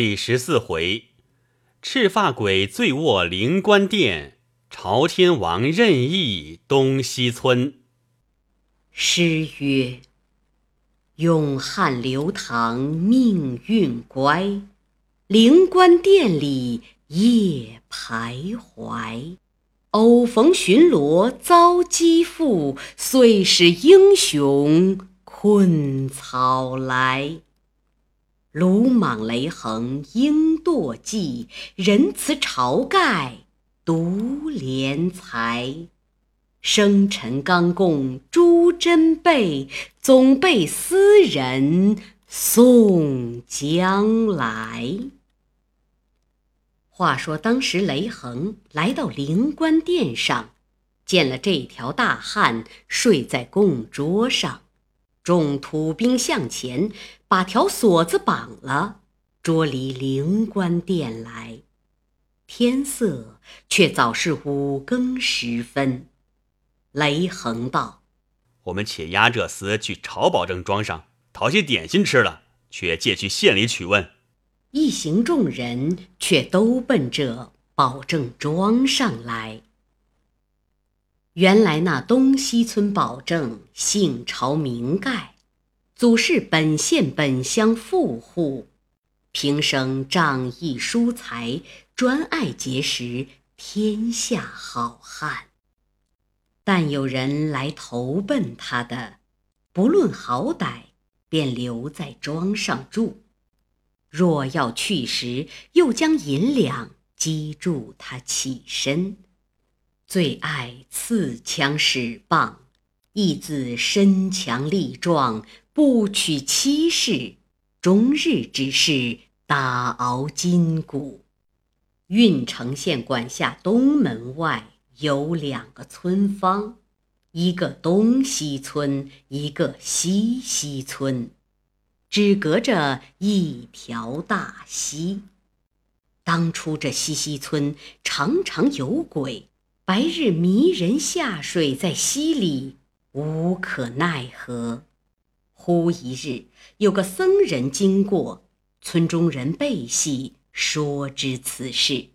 第十四回，赤发鬼醉卧灵官殿，朝天王任意东西村。诗曰：“永汉流堂命运乖，灵官殿里夜徘徊。偶逢巡逻遭击负，遂使英雄困草来。”鲁莽雷横应堕迹，仁慈晁盖独怜才。生辰刚供朱珍贝，总被斯人送将来。话说当时雷横来到灵官殿上，见了这条大汉睡在供桌上。众土兵向前，把条锁子绑了，捉离灵官殿来。天色却早是五更时分。雷横道：“我们且押这厮去朝保正庄上讨些点心吃了，却借去县里取问。”一行众人却都奔着保正庄上来。原来那东西村保正姓朝名盖，祖是本县本乡富户，平生仗义疏财，专爱结识天下好汉。但有人来投奔他的，不论好歹，便留在庄上住；若要去时，又将银两积住他起身。最爱刺枪使棒，亦自身强力壮，不取妻室，终日只是打熬筋骨。郓城县管辖东门外有两个村坊，一个东西村，一个西西村，只隔着一条大溪。当初这西溪村常常有鬼。白日迷人下水，在溪里无可奈何。忽一日，有个僧人经过，村中人背戏，说知此事。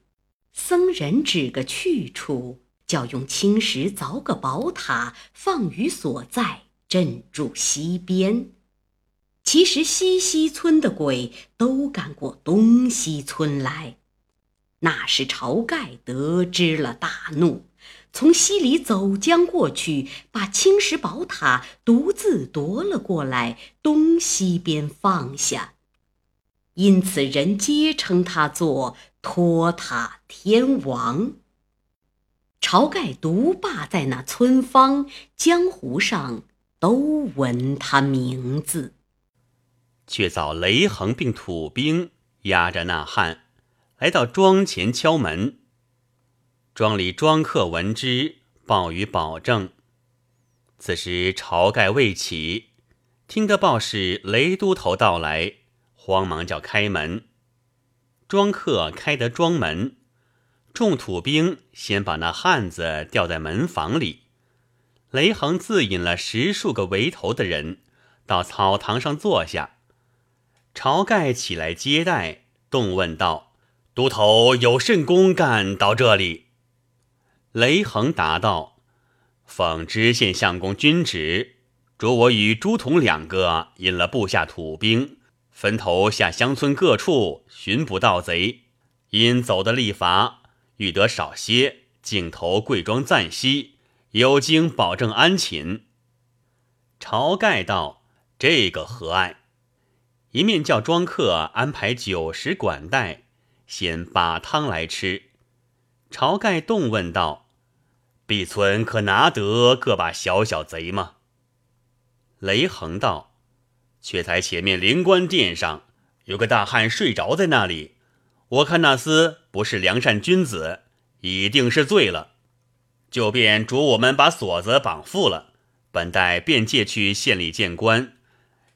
僧人指个去处，叫用青石凿个宝塔，放于所在，镇住溪边。其实西溪村的鬼都赶过东溪村来。那时晁盖得知了，大怒，从溪里走将过去，把青石宝塔独自夺了过来，东西边放下。因此人皆称他做托塔天王。晁盖独霸在那村坊，江湖上都闻他名字。却遭雷横并土兵压着那汉。来到庄前敲门，庄里庄客闻之，报与保正。此时晁盖未起，听得报是雷都头到来，慌忙叫开门。庄客开得庄门，众土兵先把那汉子吊在门房里。雷横自引了十数个围头的人到草堂上坐下。晁盖起来接待，动问道。都头有甚公干到这里？雷横答道：“奉知县相公君旨，着我与朱仝两个引了部下土兵，分头下乡村各处寻捕盗贼。因走的力乏，欲得少些，径投贵庄暂息，有经保证安寝。”晁盖道：“这个何爱？”一面叫庄客安排酒食管待。先把汤来吃。晁盖动问道：“毕村可拿得个把小小贼吗？”雷横道：“却才前面灵官殿上有个大汉睡着在那里，我看那厮不是良善君子，一定是醉了，就便嘱我们把锁子绑缚了。本待便借去县里见官，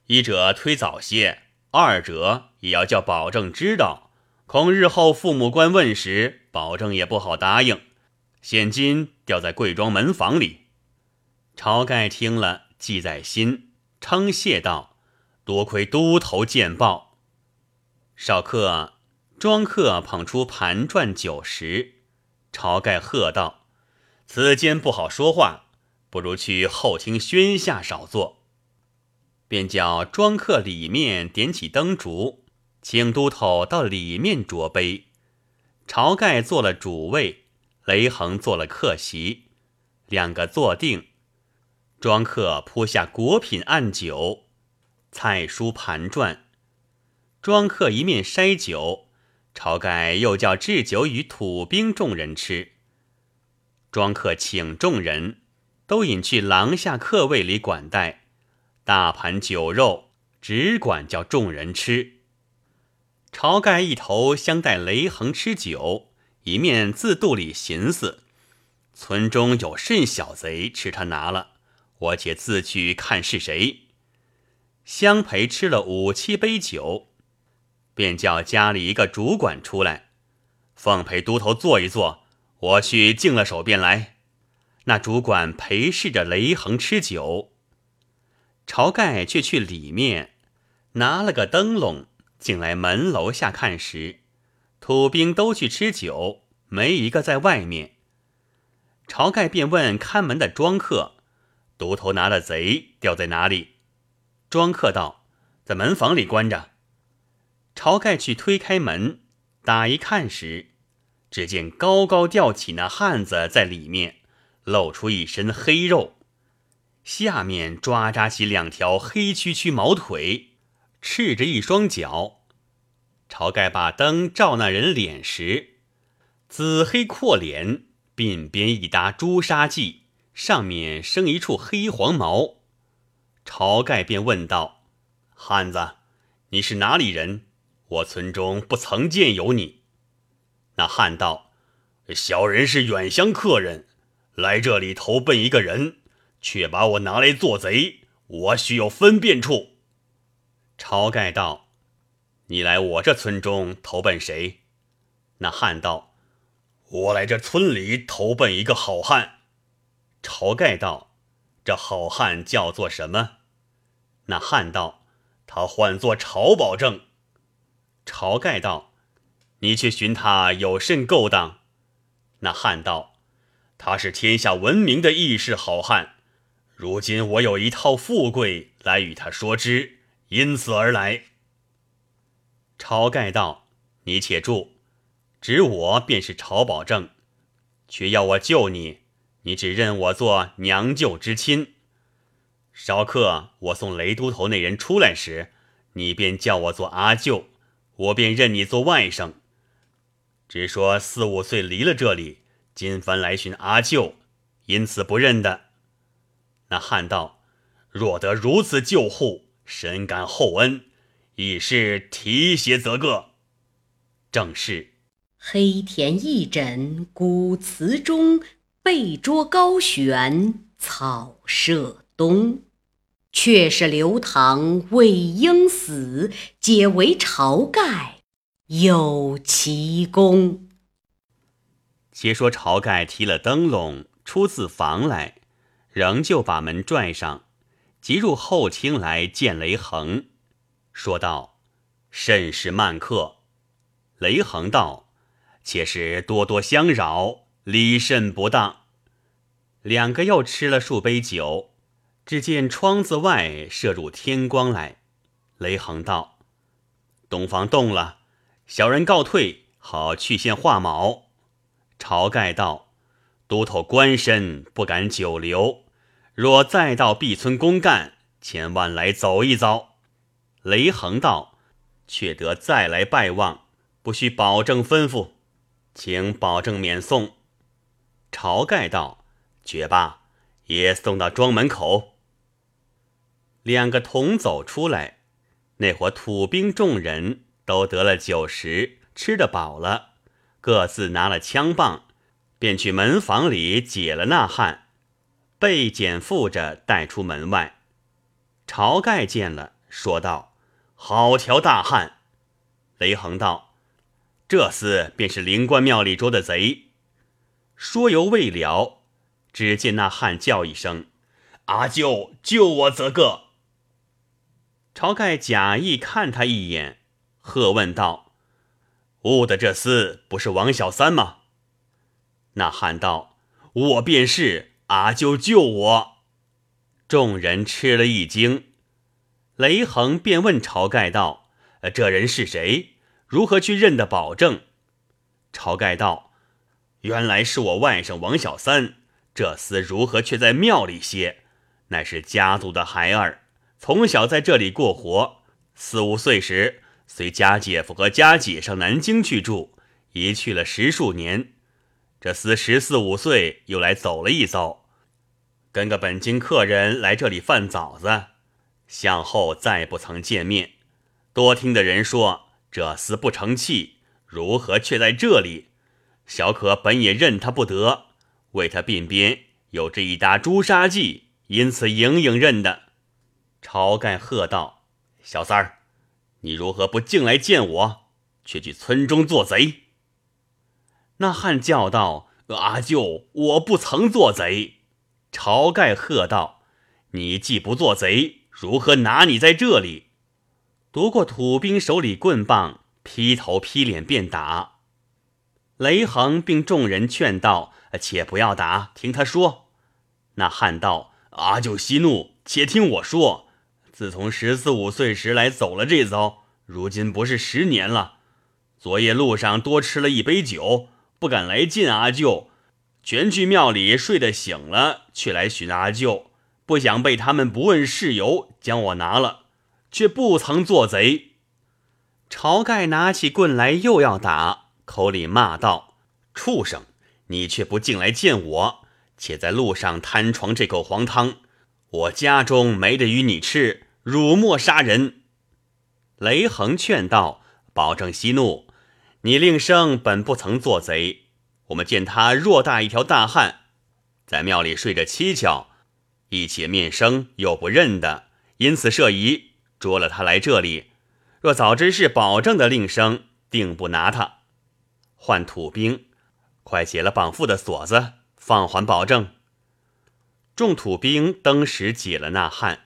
一者推早些，二者也要叫保证知道。”恐日后父母官问时，保证也不好答应。现今吊在贵庄门房里。晁盖听了，记在心，称谢道：“多亏都头见报。”少客庄客捧出盘转酒食，晁盖喝道：“此间不好说话，不如去后厅轩下少坐。”便叫庄客里面点起灯烛，请都头到里面酌杯。晁盖做了主位，雷横做了客席，两个坐定。庄客铺下果品案酒，菜蔬盘转。庄客一面筛酒，晁盖又叫置酒与土兵众人吃。庄客请众人都引去廊下客位里管待。大盘酒肉，只管叫众人吃。晁盖一头相待雷横吃酒，一面自肚里寻思：村中有甚小贼，吃他拿了，我且自去看是谁。相陪吃了五七杯酒，便叫家里一个主管出来，奉陪都头坐一坐，我去净了手便来。那主管陪侍着雷横吃酒。晁盖却去里面拿了个灯笼，进来门楼下看时，土兵都去吃酒，没一个在外面。晁盖便问看门的庄客：“独头拿的贼掉在哪里？”庄客道：“在门房里关着。”晁盖去推开门，打一看时，只见高高吊起那汉子在里面，露出一身黑肉。下面抓扎起两条黑黢黢毛腿，赤着一双脚。晁盖把灯照那人脸时，紫黑阔脸，鬓边一搭朱砂髻，上面生一处黑黄毛。晁盖便问道：“汉子，你是哪里人？我村中不曾见有你。”那汉道：“小人是远乡客人，来这里投奔一个人。”却把我拿来做贼，我须有分辨处。晁盖道：“你来我这村中投奔谁？”那汉道：“我来这村里投奔一个好汉。”晁盖道：“这好汉叫做什么？”那汉道：“他唤作晁保正。”晁盖道：“你去寻他有甚勾当？”那汉道：“他是天下闻名的义士好汉。”如今我有一套富贵来与他说之，因此而来。晁盖道：“你且住，指我便是晁保正，却要我救你，你只认我做娘舅之亲。稍刻我送雷都头那人出来时，你便叫我做阿舅，我便认你做外甥。只说四五岁离了这里，今番来寻阿舅，因此不认的。”那汉道：“若得如此救护，深感厚恩，已是提携则个。”正是黑田一枕古祠中，被桌高悬草舍东。却是刘唐未应死，皆为晁盖有奇功。且说晁盖提了灯笼出自房来。仍旧把门拽上，即入后厅来见雷横，说道：“甚是慢客。”雷横道：“且是多多相扰，礼甚不当。”两个又吃了数杯酒，只见窗子外射入天光来。雷横道：“东方动了，小人告退，好去见画卯。”晁盖道。都头官身不敢久留，若再到毕村公干，千万来走一遭。雷横道：“却得再来拜望，不需保证吩咐，请保证免送。”晁盖道：“绝罢，也送到庄门口。”两个同走出来，那伙土兵众人都得了酒食，吃得饱了，各自拿了枪棒。便去门房里解了那汉，被剪缚着带出门外。晁盖见了，说道：“好条大汉！”雷横道：“这厮便是灵官庙里捉的贼。”说犹未了，只见那汉叫一声：“阿舅，救我则个！”晁盖假意看他一眼，喝问道：“误的这厮不是王小三吗？”那汉道：“我便是，阿舅救我。”众人吃了一惊。雷横便问晁盖道：“这人是谁？如何去认得保证？”晁盖道：“原来是我外甥王小三。这厮如何却在庙里歇？乃是家族的孩儿，从小在这里过活。四五岁时，随家姐夫和家姐上南京去住，一去了十数年。这厮十四五岁又来走了一遭，跟个本京客人来这里贩枣子。”向后再不曾见面，多听的人说这厮不成器，如何却在这里？小可本也认他不得，为他鬓边有这一沓朱砂记，因此隐隐认的。晁盖喝道：“小三儿，你如何不进来见我，却去村中做贼？”那汉叫道：“阿舅，我不曾做贼。”晁盖喝道：“你既不做贼。”如何拿你在这里？夺过土兵手里棍棒，劈头劈脸便打。雷横并众人劝道：“且不要打，听他说。”那汉道：“阿舅息怒，且听我说。自从十四五岁时来走了这遭，如今不是十年了。昨夜路上多吃了一杯酒，不敢来见阿舅，全去庙里睡得醒了，却来寻阿舅。”不想被他们不问事由将我拿了，却不曾做贼。晁盖拿起棍来又要打，口里骂道：“畜生！你却不进来见我，且在路上贪床这口黄汤，我家中没得与你吃，辱没杀人。”雷横劝道：“保证息怒，你令生本不曾做贼，我们见他偌大一条大汉，在庙里睡着蹊跷。”一且面生又不认得，因此设疑捉了他来这里。若早知是保证的令生，定不拿他。换土兵，快解了绑缚的锁子，放还保证。众土兵登时解了那汉。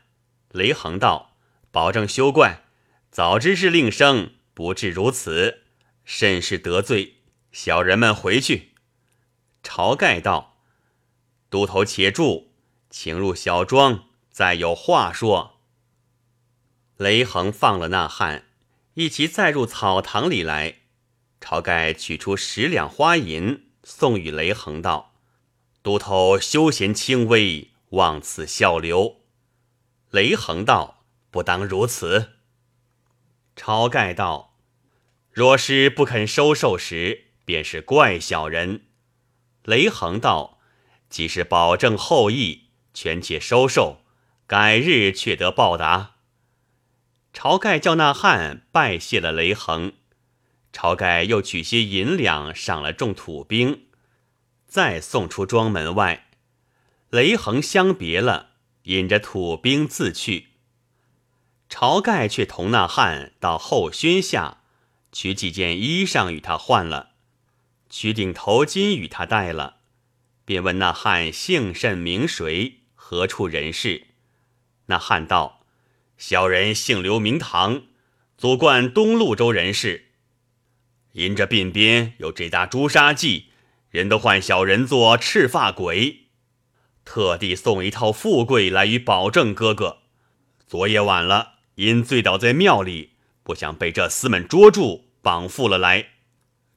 雷横道：“保证休怪，早知是令生，不至如此，甚是得罪。小人们回去。”晁盖道：“都头且住。”请入小庄，再有话说。雷横放了那汉，一齐再入草堂里来。晁盖取出十两花银，送与雷横道：“都头休闲轻微，望此笑留。”雷横道：“不当如此。”晁盖道：“若是不肯收受时，便是怪小人。”雷横道：“既是保证后意。”权且收受，改日却得报答。晁盖叫那汉拜谢了雷横，晁盖又取些银两赏了众土兵，再送出庄门外。雷横相别了，引着土兵自去。晁盖却同那汉到后轩下，取几件衣裳与他换了，取顶头巾与他戴了，便问那汉姓甚名谁。何处人士？那汉道：“小人姓刘，名唐，祖贯东路州人士。因这鬓边有这搭朱砂记，人都唤小人做赤发鬼。特地送一套富贵来与保证哥哥。昨夜晚了，因醉倒在庙里，不想被这厮们捉住，绑缚了来。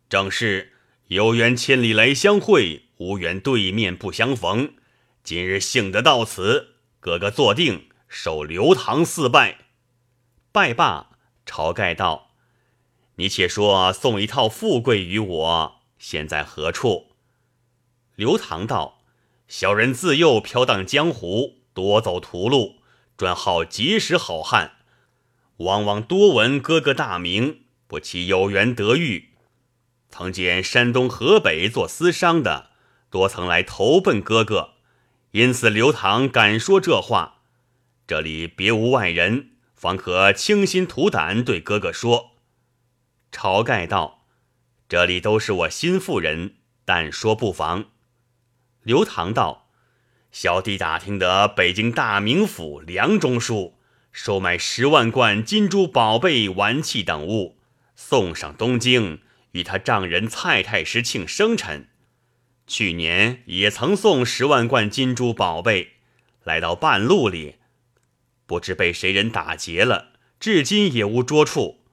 正是有缘千里来相会，无缘对面不相逢。”今日幸得到此，哥哥坐定，受刘唐四拜。拜罢，晁盖道：“你且说送一套富贵与我，现在何处？”刘唐道：“小人自幼飘荡江湖，多走途路，专好结识好汉，往往多闻哥哥大名，不期有缘得遇。曾见山东、河北做私商的，多曾来投奔哥哥。”因此，刘唐敢说这话，这里别无外人，方可倾心吐胆对哥哥说。晁盖道：“这里都是我心腹人，但说不妨。”刘唐道：“小弟打听得北京大名府梁中书收买十万贯金珠宝贝、玩器等物，送上东京，与他丈人蔡太师庆生辰。去年也曾送十万贯金珠宝贝，来到半路里，不知被谁人打劫了，至今也无捉处。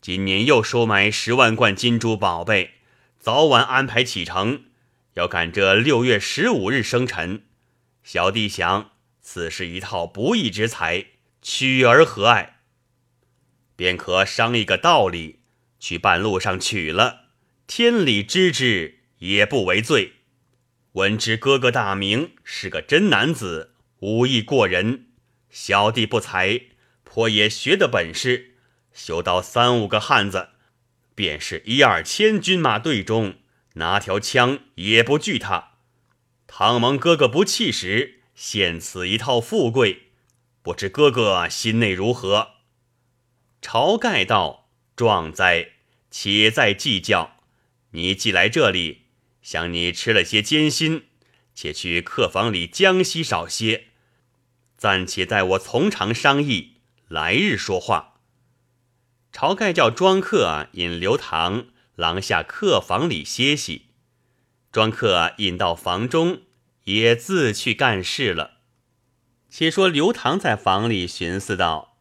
今年又收买十万贯金珠宝贝，早晚安排启程，要赶这六月十五日生辰。小弟想，此是一套不义之财，取而何爱？便可商议个道理，去半路上取了，天理知之，也不为罪。闻之哥哥大名，是个真男子，武艺过人。小弟不才，颇也学得本事，修到三五个汉子，便是一二千军马队中，拿条枪也不惧他。倘蒙哥哥不弃时，献此一套富贵，不知哥哥心内如何？晁盖道：“壮哉，且再计较。你既来这里。”想你吃了些艰辛，且去客房里将息少些，暂且待我从长商议，来日说话。晁盖叫庄客引刘唐廊下客房里歇息，庄客引到房中，也自去干事了。且说刘唐在房里寻思道：“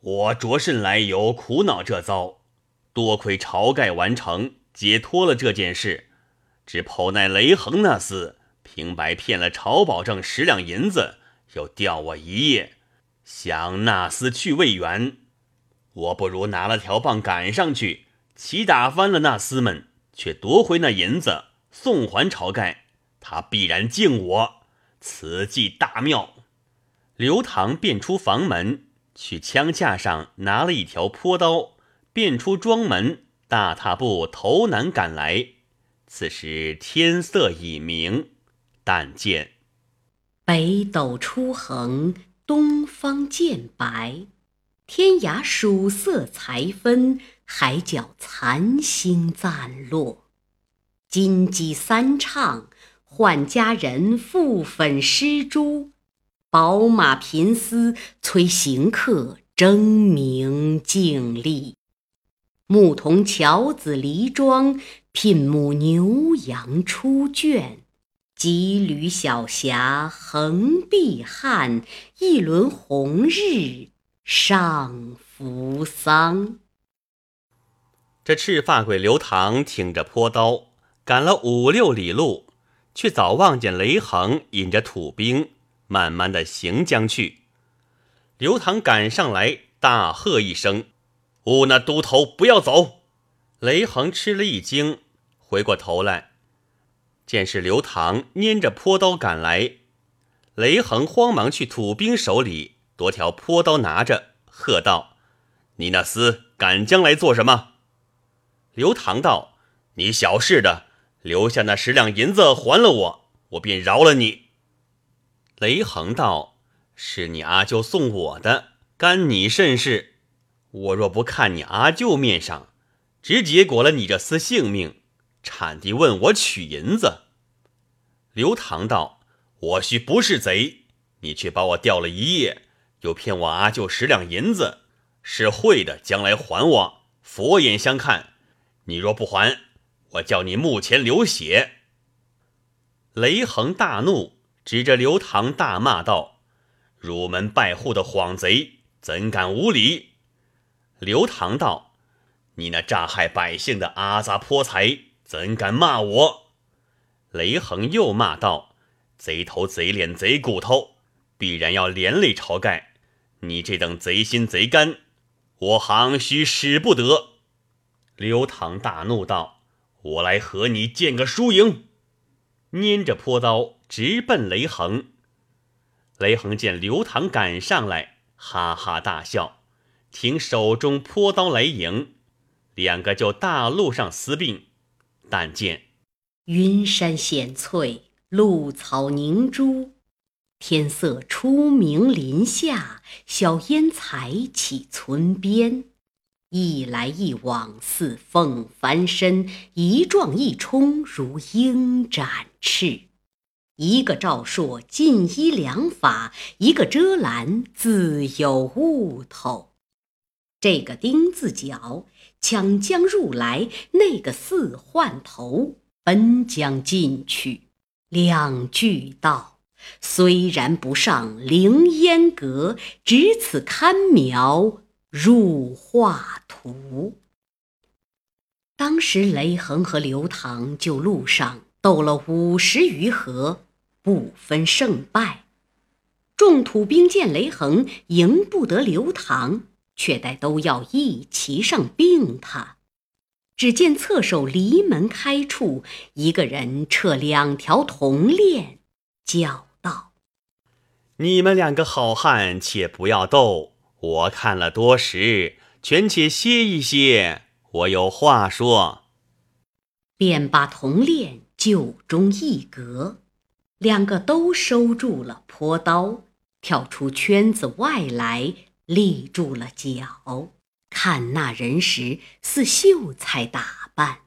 我着甚来由，苦恼这遭，多亏晁盖完成，解脱了这件事。”只剖奈雷横那厮平白骗了曹保正十两银子，又吊我一夜，想那厮去未远，我不如拿了条棒赶上去，齐打翻了那厮们，却夺回那银子送还晁盖，他必然敬我。此计大妙。刘唐便出房门，去枪架上拿了一条坡刀，便出庄门，大踏步头南赶来。此时天色已明，但见北斗初横，东方渐白，天涯曙色才分，海角残星暂落。金鸡三唱，唤佳人复粉施珠，宝马频嘶，催行客争名竞利。牧童樵子离庄。聘母牛羊出圈，羁旅小侠横碧汉，一轮红日上扶桑。这赤发鬼刘唐挺着坡刀，赶了五六里路，却早望见雷横引着土兵，慢慢的行将去。刘唐赶上来，大喝一声：“吾那都头不要走！”雷横吃了一惊，回过头来，见是刘唐拈着坡刀赶来。雷横慌忙去土兵手里夺条坡刀，拿着喝道：“你那厮赶将来做什么？”刘唐道：“你小事的，留下那十两银子还了我，我便饶了你。”雷横道：“是你阿舅送我的，干你甚事？我若不看你阿舅面上。”直结果了你这厮性命，产地问我取银子。刘唐道：“我须不是贼，你却把我吊了一夜，又骗我阿舅十两银子，是会的，将来还我。佛眼相看，你若不还，我叫你墓前流血。”雷横大怒，指着刘唐大骂道：“入门拜户的谎贼，怎敢无礼？”刘唐道。你那诈害百姓的阿杂泼财，怎敢骂我？雷横又骂道：“贼头贼脸贼骨头，必然要连累晁盖。你这等贼心贼肝，我行须使不得。”刘唐大怒道：“我来和你见个输赢！”拈着坡刀直奔雷横。雷横见刘唐赶上来，哈哈大笑，挺手中坡刀来迎。两个就大路上厮并，但见云山显翠，露草凝珠，天色初明，林下小烟才起村边，一来一往似凤翻身，一撞一冲如鹰展翅。一个照朔尽依良法，一个遮拦自有悟头。这个丁字脚。抢将入来，那个四换头奔将进去，两句道：“虽然不上凌烟阁，只此堪描入画图。”当时雷横和刘唐就路上斗了五十余合，不分胜败。众土兵见雷横赢不得刘唐，却待都要一齐上并他。只见侧手离门开处，一个人撤两条铜链，叫道：“你们两个好汉，且不要斗，我看了多时，全且歇一歇，我有话说。”便把铜链就中一格，两个都收住了坡刀。跳出圈子外来，立住了脚。看那人时，似秀才打扮，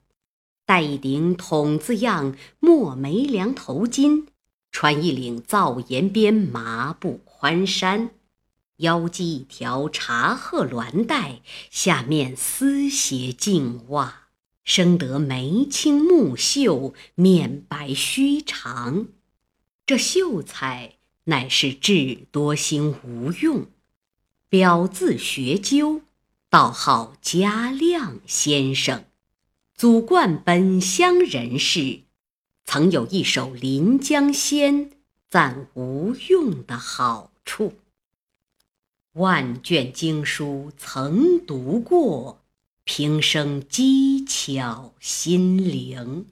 戴一顶筒子样墨梅梁头巾，穿一领皂沿边麻布宽衫，腰系一条茶褐鸾带，下面丝鞋净袜，生得眉清目秀，面白须长。这秀才。乃是智多星吴用，表字学究，道号嘉亮先生，祖贯本乡人士，曾有一首《临江仙》，赞吴用的好处。万卷经书曾读过，平生机巧心灵，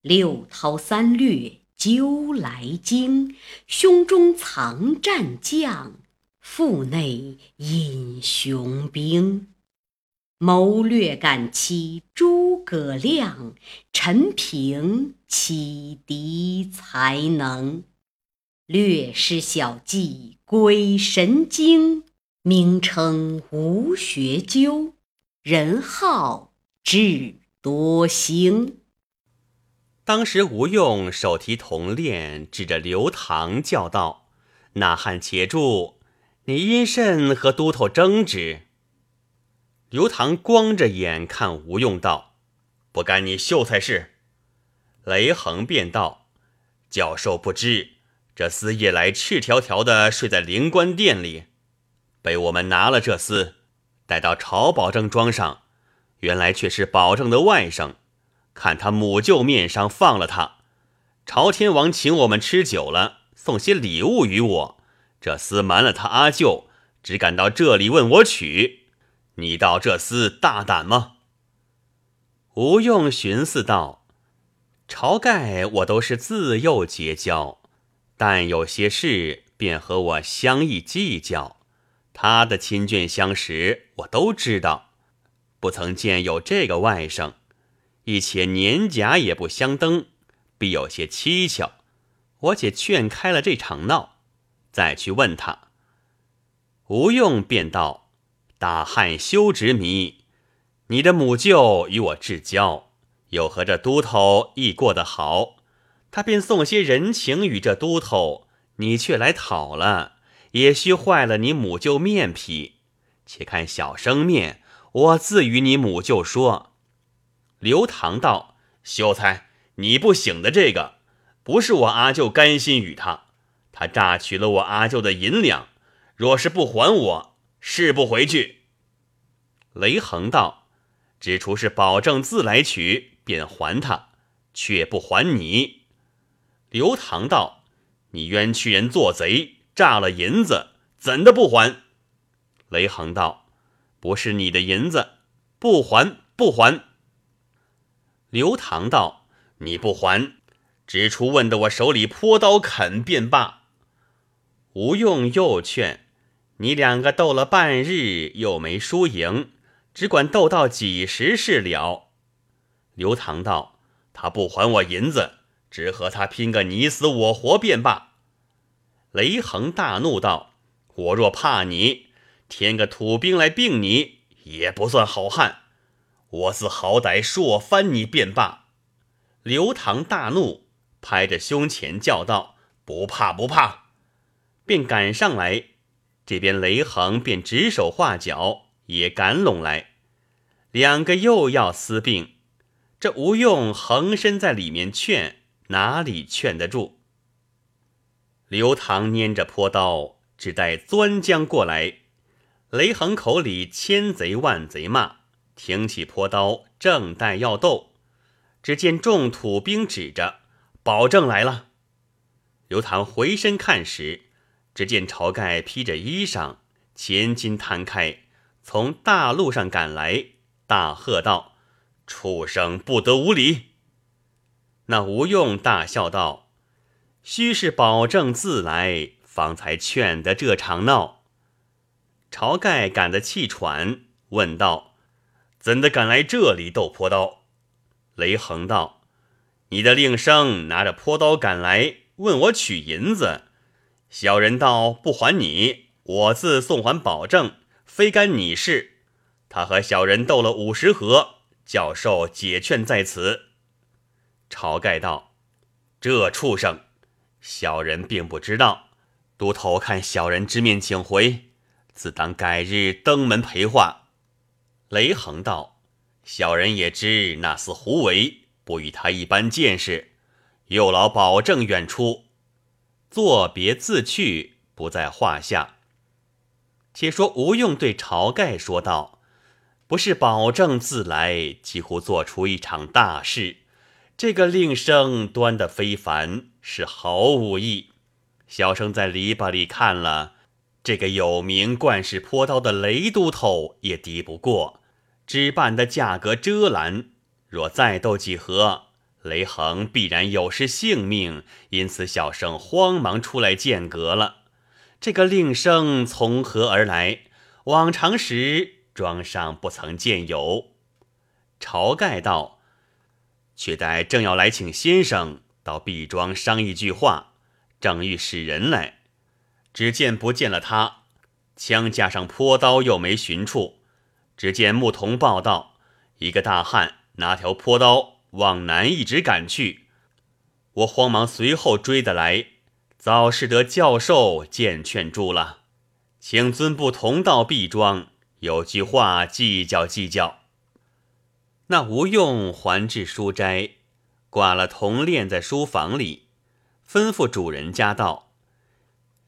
六韬三略。究来经，胸中藏战将，腹内隐雄兵。谋略敢欺诸葛亮，陈平启迪才能。略施小计鬼神经，名称吴学究，人号智多星。当时吴用手提铜链，指着刘唐叫道：“那汉且住！你因甚和都头争执？”刘唐光着眼看吴用道：“不干你秀才事。”雷横便道：“教授不知，这厮夜来赤条条的睡在灵官殿里，被我们拿了这厮，带到朝保正庄上，原来却是保正的外甥。”看他母舅面上放了他，朝天王请我们吃酒了，送些礼物与我。这厮瞒了他阿舅，只敢到这里问我娶。你道这厮大胆吗？吴用寻思道：“晁盖我都是自幼结交，但有些事便和我相议计较。他的亲眷相识，我都知道，不曾见有这个外甥。”一且年甲也不相登，必有些蹊跷。我且劝开了这场闹，再去问他。吴用便道：“大汉休执迷，你的母舅与我至交，又和这都头亦过得好，他便送些人情与这都头，你却来讨了，也须坏了你母舅面皮。且看小生面，我自与你母舅说。”刘唐道：“秀才，你不醒的这个，不是我阿舅甘心与他，他榨取了我阿舅的银两，若是不还我，誓不回去。”雷横道：“只除是保证自来取，便还他，却不还你。”刘唐道：“你冤屈人做贼，诈了银子，怎的不还？”雷横道：“不是你的银子，不还，不还。”刘唐道：“你不还，只出问得我手里泼刀啃便罢。”吴用又劝：“你两个斗了半日，又没输赢，只管斗到几时是了？”刘唐道：“他不还我银子，只和他拼个你死我活便罢。”雷横大怒道：“我若怕你，添个土兵来并你，也不算好汉。”我自好歹硕翻你便罢。刘唐大怒，拍着胸前叫道：“不怕不怕！”便赶上来。这边雷横便指手画脚，也赶拢来。两个又要私并，这吴用横身在里面劝，哪里劝得住？刘唐拈着坡刀，只待钻将过来。雷横口里千贼万贼骂，挺起坡刀，正待要斗，只见众土兵指着，保证来了。刘唐回身看时，只见晁盖披着衣裳，前襟摊开，从大路上赶来，大喝道：“畜生不得无礼！”那吴用大笑道。须是保证自来，方才劝得这场闹。晁盖赶得气喘，问道：“怎的敢来这里斗坡刀？”雷横道：“你的令生拿着坡刀赶来，问我取银子。小人道不还你，我自送还保证，非干你事。他和小人斗了五十合，教授解劝在此。”晁盖道：“这畜生！”小人并不知道，都头看小人之面，请回，自当改日登门陪话。雷横道：“小人也知那厮胡为，不与他一般见识，又劳保证远出，作别自去，不在话下。”且说吴用对晁盖说道：“不是保证自来，几乎做出一场大事。这个令生端的非凡。”是好武艺，小生在篱笆里看了，这个有名冠世坡刀的雷都头也敌不过，只办的价格遮拦。若再斗几合，雷横必然有失性命。因此，小生慌忙出来间隔了。这个令生从何而来？往常时庄上不曾见有。晁盖道：“却待正要来请先生。”到毕庄商议句话，正欲使人来，只见不见了他，枪架上坡刀又没寻处。只见牧童报道，一个大汉拿条坡刀往南一直赶去。我慌忙随后追得来，早是得教授见劝住了，请尊不同到毕庄，有句话计较计较。那吴用还至书斋。挂了铜链在书房里，吩咐主人家道：“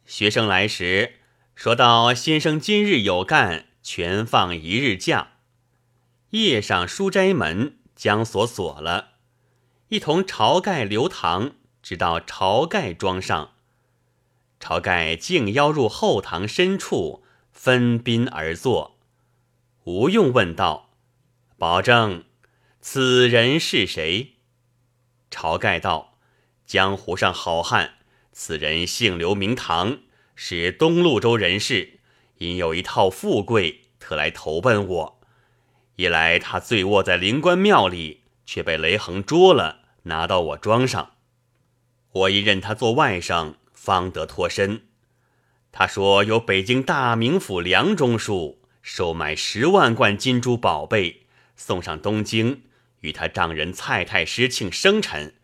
学生来时，说到先生今日有干，全放一日假。夜上书斋门将锁锁了，一同晁盖、刘唐，直到晁盖庄上。晁盖竟邀入后堂深处，分宾而坐。吴用问道：‘保证，此人是谁？’”晁盖道：“江湖上好汉，此人姓刘名唐，是东路州人士。因有一套富贵，特来投奔我。一来他醉卧在灵官庙里，却被雷横捉了，拿到我庄上。我一认他做外甥，方得脱身。他说有北京大名府梁中书收买十万贯金珠宝贝，送上东京。”与他丈人蔡太师庆生辰，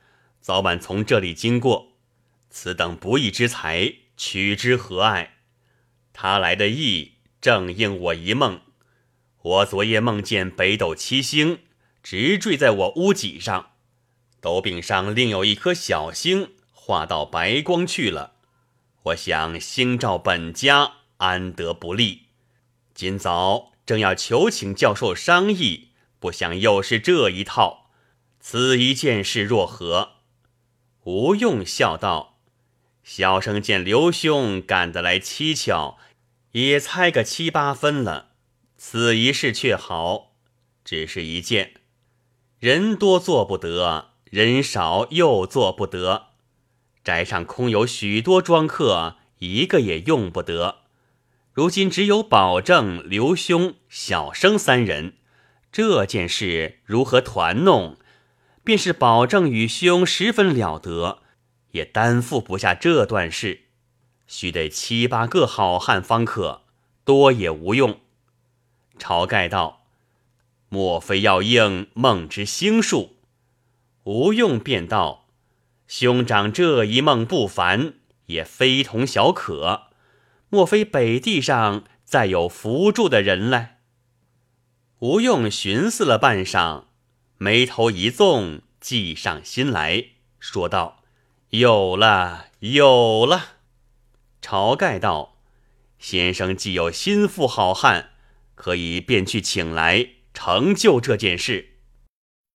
早晚从这里经过。此等不义之财，取之何爱？他来的意正应我一梦。我昨夜梦见北斗七星直坠在我屋脊上，斗柄上另有一颗小星化到白光去了。我想星照本家，安得不利？今早正要求请教授商议。不想又是这一套，此一件事若何？吴用笑道：“小生见刘兄赶得来蹊跷，也猜个七八分了。此一事却好，只是一件，人多做不得，人少又做不得。宅上空有许多庄客，一个也用不得。如今只有保证刘兄、小生三人。”这件事如何团弄？便是保证与兄十分了得，也担负不下这段事，须得七八个好汉方可，多也无用。晁盖道：“莫非要应梦之星数？”吴用便道：“兄长这一梦不凡，也非同小可。莫非北地上再有扶助的人来？”吴用寻思了半晌，眉头一纵，计上心来说道：“有了，有了。”晁盖道：“先生既有心腹好汉，可以便去请来，成就这件事。”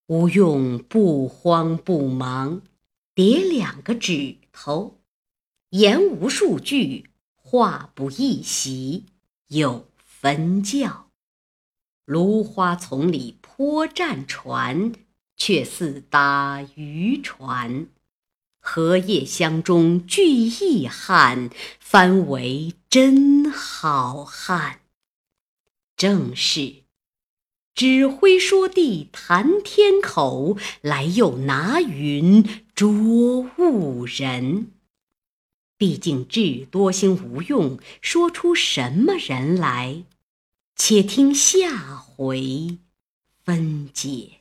吴用不慌不忙，叠两个指头，言无数句，话不一席，有分教。芦花丛里颇战船，却似搭渔船。荷叶箱中聚义汉，翻为真好汉。正是指挥说地谈天口，来又拿云捉兀人。毕竟智多星吴用说出什么人来？且听下回分解。